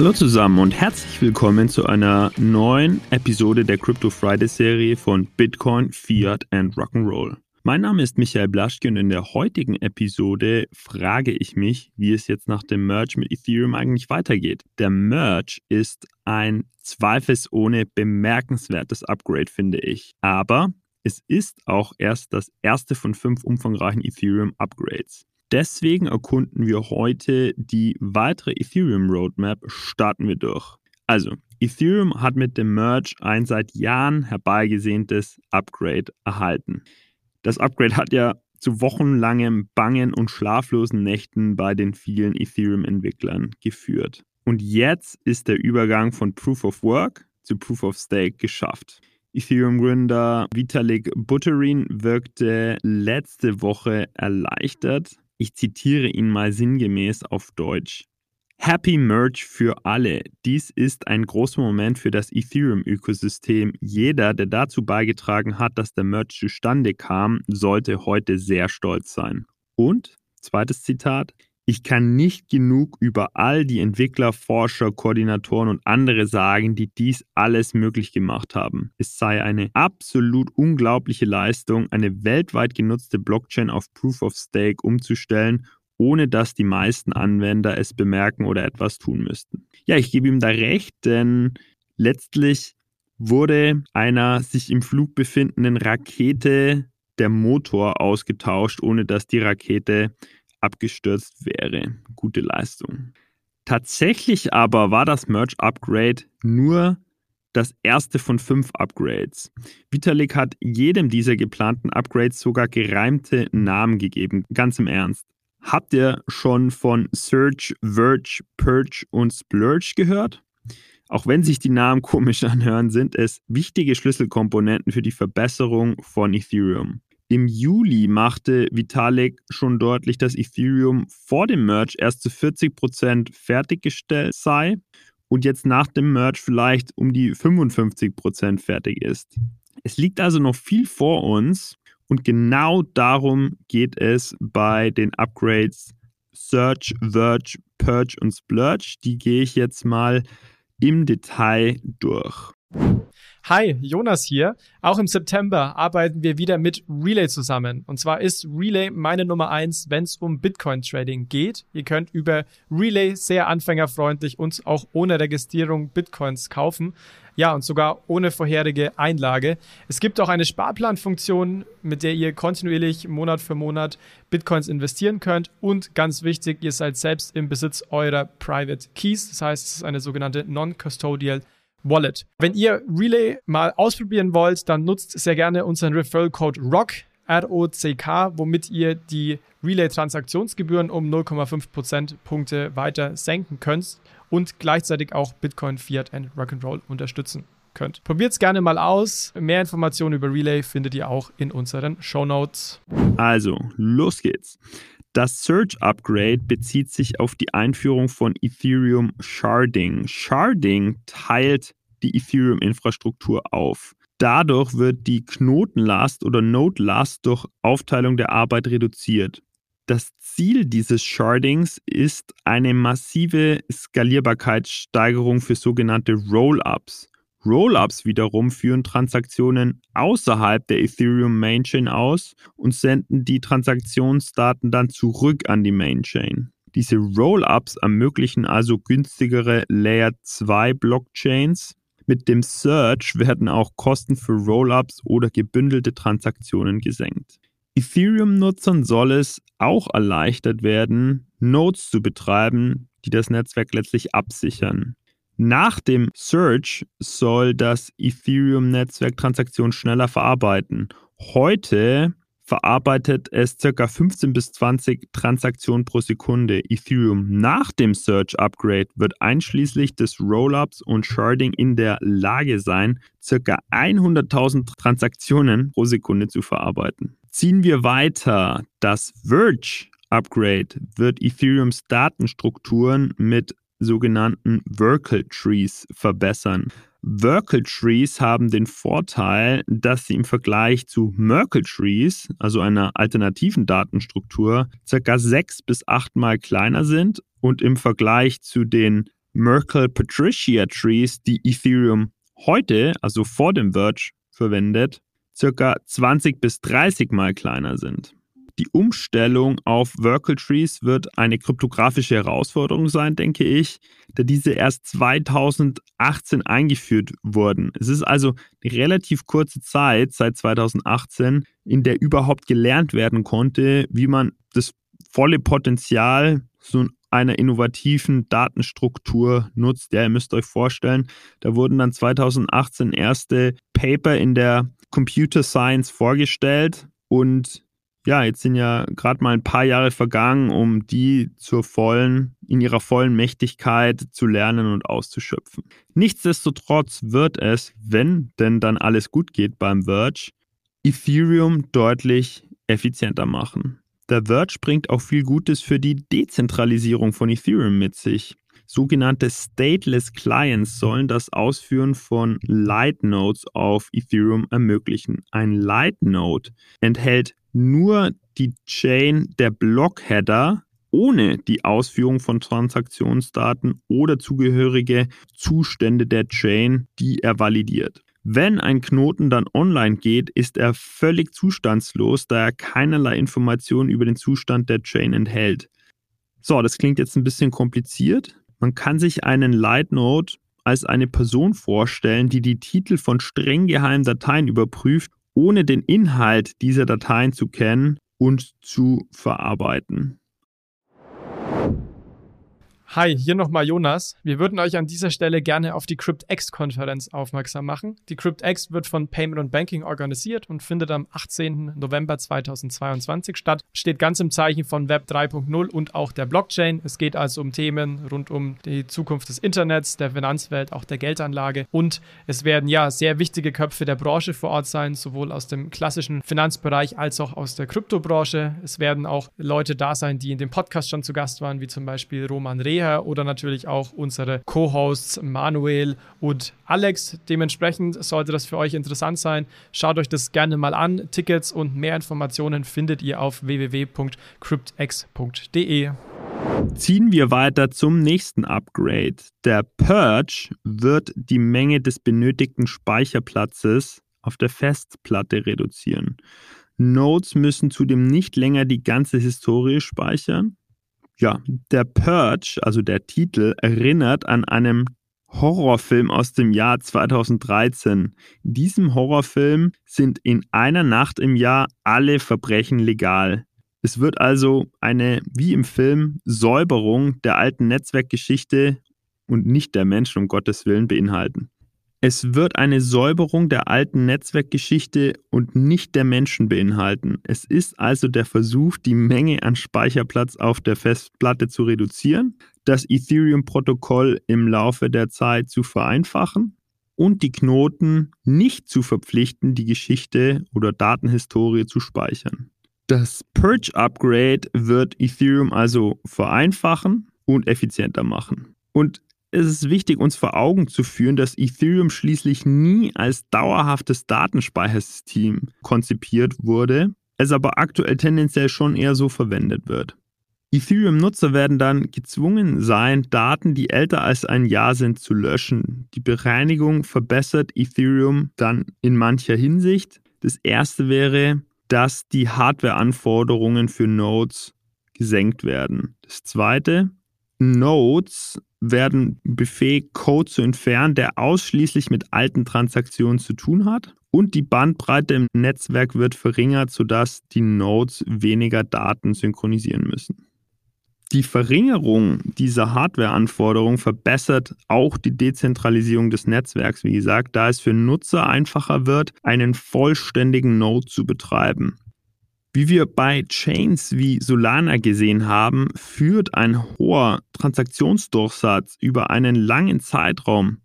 Hallo zusammen und herzlich willkommen zu einer neuen Episode der Crypto Friday Serie von Bitcoin, Fiat and Rock'n'Roll. Mein Name ist Michael Blaschke und in der heutigen Episode frage ich mich, wie es jetzt nach dem Merge mit Ethereum eigentlich weitergeht. Der Merge ist ein zweifelsohne bemerkenswertes Upgrade, finde ich. Aber es ist auch erst das erste von fünf umfangreichen Ethereum-Upgrades. Deswegen erkunden wir heute die weitere Ethereum Roadmap, starten wir durch. Also, Ethereum hat mit dem Merge ein seit Jahren herbeigesehntes Upgrade erhalten. Das Upgrade hat ja zu wochenlangem Bangen und schlaflosen Nächten bei den vielen Ethereum-Entwicklern geführt. Und jetzt ist der Übergang von Proof of Work zu Proof of Stake geschafft. Ethereum-Gründer Vitalik Buterin wirkte letzte Woche erleichtert, ich zitiere ihn mal sinngemäß auf Deutsch. Happy Merge für alle. Dies ist ein großer Moment für das Ethereum-Ökosystem. Jeder, der dazu beigetragen hat, dass der Merge zustande kam, sollte heute sehr stolz sein. Und, zweites Zitat, ich kann nicht genug über all die Entwickler, Forscher, Koordinatoren und andere sagen, die dies alles möglich gemacht haben. Es sei eine absolut unglaubliche Leistung, eine weltweit genutzte Blockchain auf Proof of Stake umzustellen ohne dass die meisten Anwender es bemerken oder etwas tun müssten. Ja, ich gebe ihm da recht, denn letztlich wurde einer sich im Flug befindenden Rakete der Motor ausgetauscht, ohne dass die Rakete abgestürzt wäre. Gute Leistung. Tatsächlich aber war das Merge Upgrade nur das erste von fünf Upgrades. Vitalik hat jedem dieser geplanten Upgrades sogar gereimte Namen gegeben, ganz im Ernst. Habt ihr schon von Search, Verge, Purge und Splurge gehört? Auch wenn sich die Namen komisch anhören, sind es wichtige Schlüsselkomponenten für die Verbesserung von Ethereum. Im Juli machte Vitalik schon deutlich, dass Ethereum vor dem Merge erst zu 40% fertiggestellt sei und jetzt nach dem Merge vielleicht um die 55% fertig ist. Es liegt also noch viel vor uns und genau darum geht es bei den Upgrades Search, Verge, Purge und Splurge. Die gehe ich jetzt mal im Detail durch. Hi, Jonas hier. Auch im September arbeiten wir wieder mit Relay zusammen. Und zwar ist Relay meine Nummer eins, wenn es um Bitcoin Trading geht. Ihr könnt über Relay sehr anfängerfreundlich und auch ohne Registrierung Bitcoins kaufen. Ja, und sogar ohne vorherige Einlage. Es gibt auch eine Sparplanfunktion, mit der ihr kontinuierlich Monat für Monat Bitcoins investieren könnt. Und ganz wichtig, ihr seid selbst im Besitz eurer Private Keys. Das heißt, es ist eine sogenannte Non-Custodial Wallet. Wenn ihr Relay mal ausprobieren wollt, dann nutzt sehr gerne unseren Referral Code ROCK, R-O-C-K, womit ihr die Relay-Transaktionsgebühren um 0,5 Prozentpunkte weiter senken könnt und gleichzeitig auch Bitcoin, Fiat und Rock'n'Roll unterstützen könnt. Probiert es gerne mal aus. Mehr Informationen über Relay findet ihr auch in unseren Show Notes. Also, los geht's. Das Search Upgrade bezieht sich auf die Einführung von Ethereum Sharding. Sharding teilt die Ethereum-Infrastruktur auf. Dadurch wird die Knotenlast oder Node-Last durch Aufteilung der Arbeit reduziert. Das Ziel dieses Shardings ist eine massive Skalierbarkeitssteigerung für sogenannte Roll-ups. Rollups wiederum führen Transaktionen außerhalb der Ethereum Mainchain aus und senden die Transaktionsdaten dann zurück an die Mainchain. Diese Rollups ermöglichen also günstigere Layer 2 Blockchains. Mit dem Search werden auch Kosten für Rollups oder gebündelte Transaktionen gesenkt. Ethereum-Nutzern soll es auch erleichtert werden, Nodes zu betreiben, die das Netzwerk letztlich absichern. Nach dem Search soll das Ethereum-Netzwerk Transaktionen schneller verarbeiten. Heute verarbeitet es ca. 15 bis 20 Transaktionen pro Sekunde. Ethereum nach dem Search Upgrade wird einschließlich des Rollups und Sharding in der Lage sein, ca. 100.000 Transaktionen pro Sekunde zu verarbeiten. Ziehen wir weiter. Das Verge Upgrade wird Ethereums Datenstrukturen mit sogenannten Vertical Trees verbessern. Vertical Trees haben den Vorteil, dass sie im Vergleich zu Merkle Trees, also einer alternativen Datenstruktur, circa sechs bis achtmal kleiner sind und im Vergleich zu den Merkle Patricia Trees, die Ethereum heute, also vor dem Verge, verwendet, circa 20 bis 30 mal kleiner sind. Die Umstellung auf Workle Trees wird eine kryptografische Herausforderung sein, denke ich, da diese erst 2018 eingeführt wurden. Es ist also eine relativ kurze Zeit seit 2018, in der überhaupt gelernt werden konnte, wie man das volle Potenzial so einer innovativen Datenstruktur nutzt. Ja, ihr müsst euch vorstellen, da wurden dann 2018 erste Paper in der Computer Science vorgestellt und ja, jetzt sind ja gerade mal ein paar Jahre vergangen, um die zur vollen, in ihrer vollen Mächtigkeit zu lernen und auszuschöpfen. Nichtsdestotrotz wird es, wenn denn dann alles gut geht beim Verge, Ethereum deutlich effizienter machen. Der Verge bringt auch viel Gutes für die Dezentralisierung von Ethereum mit sich. Sogenannte Stateless Clients sollen das Ausführen von Light Nodes auf Ethereum ermöglichen. Ein Light Node enthält nur die Chain der Blockheader ohne die Ausführung von Transaktionsdaten oder zugehörige Zustände der Chain, die er validiert. Wenn ein Knoten dann online geht, ist er völlig zustandslos, da er keinerlei Informationen über den Zustand der Chain enthält. So, das klingt jetzt ein bisschen kompliziert. Man kann sich einen Light Node als eine Person vorstellen, die die Titel von streng geheimen Dateien überprüft, ohne den Inhalt dieser Dateien zu kennen und zu verarbeiten. Hi, hier nochmal Jonas. Wir würden euch an dieser Stelle gerne auf die CryptX-Konferenz aufmerksam machen. Die CryptX wird von Payment und Banking organisiert und findet am 18. November 2022 statt. Steht ganz im Zeichen von Web 3.0 und auch der Blockchain. Es geht also um Themen rund um die Zukunft des Internets, der Finanzwelt, auch der Geldanlage. Und es werden ja sehr wichtige Köpfe der Branche vor Ort sein, sowohl aus dem klassischen Finanzbereich als auch aus der Kryptobranche. Es werden auch Leute da sein, die in dem Podcast schon zu Gast waren, wie zum Beispiel Roman Reh Reha oder natürlich auch unsere Co-Hosts Manuel und Alex. Dementsprechend sollte das für euch interessant sein. Schaut euch das gerne mal an. Tickets und mehr Informationen findet ihr auf www.cryptx.de. Ziehen wir weiter zum nächsten Upgrade. Der Purge wird die Menge des benötigten Speicherplatzes auf der Festplatte reduzieren. Nodes müssen zudem nicht länger die ganze Historie speichern, ja, der Purge, also der Titel, erinnert an einen Horrorfilm aus dem Jahr 2013. In diesem Horrorfilm sind in einer Nacht im Jahr alle Verbrechen legal. Es wird also eine, wie im Film, Säuberung der alten Netzwerkgeschichte und nicht der Menschen um Gottes Willen beinhalten. Es wird eine Säuberung der alten Netzwerkgeschichte und nicht der Menschen beinhalten. Es ist also der Versuch, die Menge an Speicherplatz auf der Festplatte zu reduzieren, das Ethereum-Protokoll im Laufe der Zeit zu vereinfachen und die Knoten nicht zu verpflichten, die Geschichte oder Datenhistorie zu speichern. Das Purge-Upgrade wird Ethereum also vereinfachen und effizienter machen. Und es ist wichtig, uns vor Augen zu führen, dass Ethereum schließlich nie als dauerhaftes Datenspeichersystem konzipiert wurde, es aber aktuell tendenziell schon eher so verwendet wird. Ethereum-Nutzer werden dann gezwungen sein, Daten, die älter als ein Jahr sind, zu löschen. Die Bereinigung verbessert Ethereum dann in mancher Hinsicht. Das erste wäre, dass die Hardware-Anforderungen für Nodes gesenkt werden. Das zweite, Nodes werden befähigt, Code zu entfernen, der ausschließlich mit alten Transaktionen zu tun hat. Und die Bandbreite im Netzwerk wird verringert, sodass die Nodes weniger Daten synchronisieren müssen. Die Verringerung dieser Hardware-Anforderungen verbessert auch die Dezentralisierung des Netzwerks, wie gesagt, da es für Nutzer einfacher wird, einen vollständigen Node zu betreiben. Wie wir bei Chains wie Solana gesehen haben, führt ein hoher Transaktionsdurchsatz über einen langen Zeitraum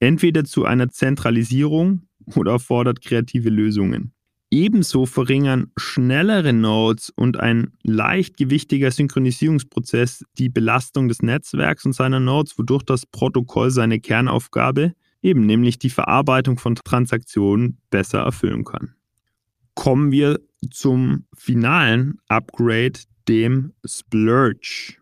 entweder zu einer Zentralisierung oder erfordert kreative Lösungen. Ebenso verringern schnellere Nodes und ein leichtgewichtiger Synchronisierungsprozess die Belastung des Netzwerks und seiner Nodes, wodurch das Protokoll seine Kernaufgabe, eben nämlich die Verarbeitung von Transaktionen, besser erfüllen kann. Kommen wir zum finalen Upgrade, dem Splurge.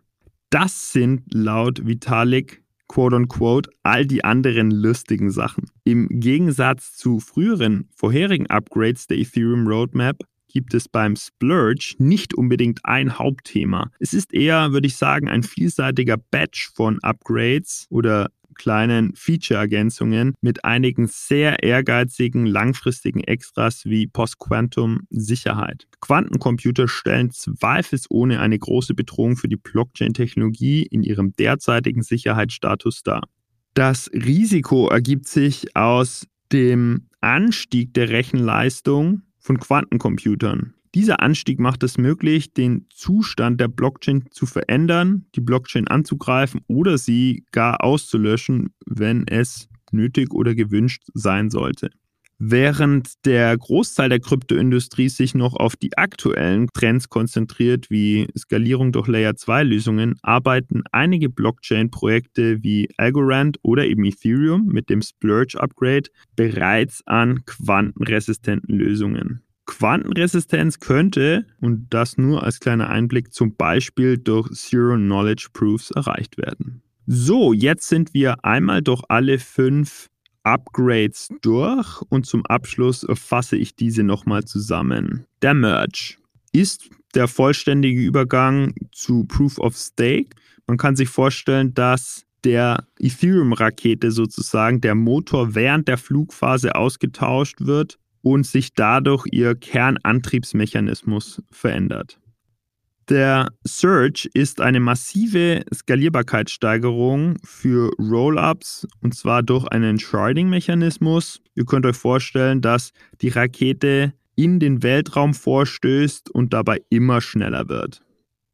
Das sind laut Vitalik quote-unquote, all die anderen lustigen Sachen. Im Gegensatz zu früheren, vorherigen Upgrades der Ethereum Roadmap gibt es beim Splurge nicht unbedingt ein Hauptthema. Es ist eher, würde ich sagen, ein vielseitiger Batch von Upgrades oder kleinen Feature-Ergänzungen mit einigen sehr ehrgeizigen langfristigen Extras wie Post-Quantum Sicherheit. Quantencomputer stellen zweifelsohne eine große Bedrohung für die Blockchain-Technologie in ihrem derzeitigen Sicherheitsstatus dar. Das Risiko ergibt sich aus dem Anstieg der Rechenleistung von Quantencomputern. Dieser Anstieg macht es möglich, den Zustand der Blockchain zu verändern, die Blockchain anzugreifen oder sie gar auszulöschen, wenn es nötig oder gewünscht sein sollte. Während der Großteil der Kryptoindustrie sich noch auf die aktuellen Trends konzentriert, wie Skalierung durch Layer-2-Lösungen, arbeiten einige Blockchain-Projekte wie Algorand oder eben Ethereum mit dem Splurge-Upgrade bereits an quantenresistenten Lösungen. Quantenresistenz könnte, und das nur als kleiner Einblick, zum Beispiel durch Zero-Knowledge Proofs erreicht werden. So, jetzt sind wir einmal durch alle fünf Upgrades durch und zum Abschluss fasse ich diese nochmal zusammen. Der Merge ist der vollständige Übergang zu Proof of Stake. Man kann sich vorstellen, dass der Ethereum-Rakete sozusagen der Motor während der Flugphase ausgetauscht wird und sich dadurch ihr Kernantriebsmechanismus verändert. Der Surge ist eine massive Skalierbarkeitssteigerung für Rollups und zwar durch einen Sharding-Mechanismus. Ihr könnt euch vorstellen, dass die Rakete in den Weltraum vorstößt und dabei immer schneller wird.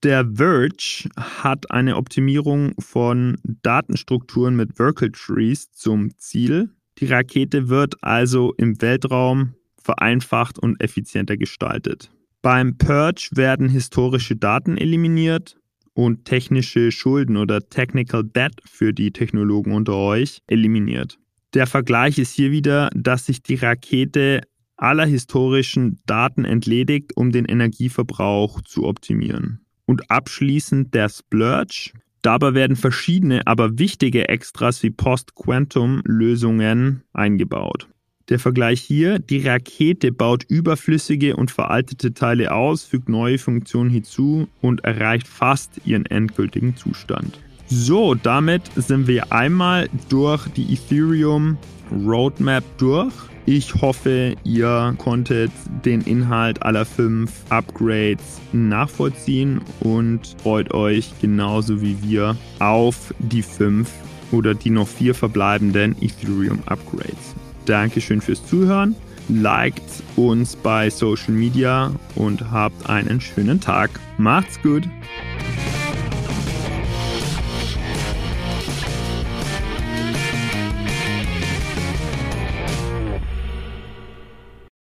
Der Verge hat eine Optimierung von Datenstrukturen mit Vertical Trees zum Ziel. Die Rakete wird also im Weltraum vereinfacht und effizienter gestaltet. Beim Purge werden historische Daten eliminiert und technische Schulden oder Technical Debt für die Technologen unter euch eliminiert. Der Vergleich ist hier wieder, dass sich die Rakete aller historischen Daten entledigt, um den Energieverbrauch zu optimieren. Und abschließend der Splurge. Dabei werden verschiedene, aber wichtige Extras wie Post-Quantum-Lösungen eingebaut. Der Vergleich hier, die Rakete baut überflüssige und veraltete Teile aus, fügt neue Funktionen hinzu und erreicht fast ihren endgültigen Zustand. So, damit sind wir einmal durch die Ethereum Roadmap durch. Ich hoffe, ihr konntet den Inhalt aller fünf Upgrades nachvollziehen und freut euch genauso wie wir auf die fünf oder die noch vier verbleibenden Ethereum Upgrades. Dankeschön fürs Zuhören. Liked uns bei Social Media und habt einen schönen Tag. Macht's gut.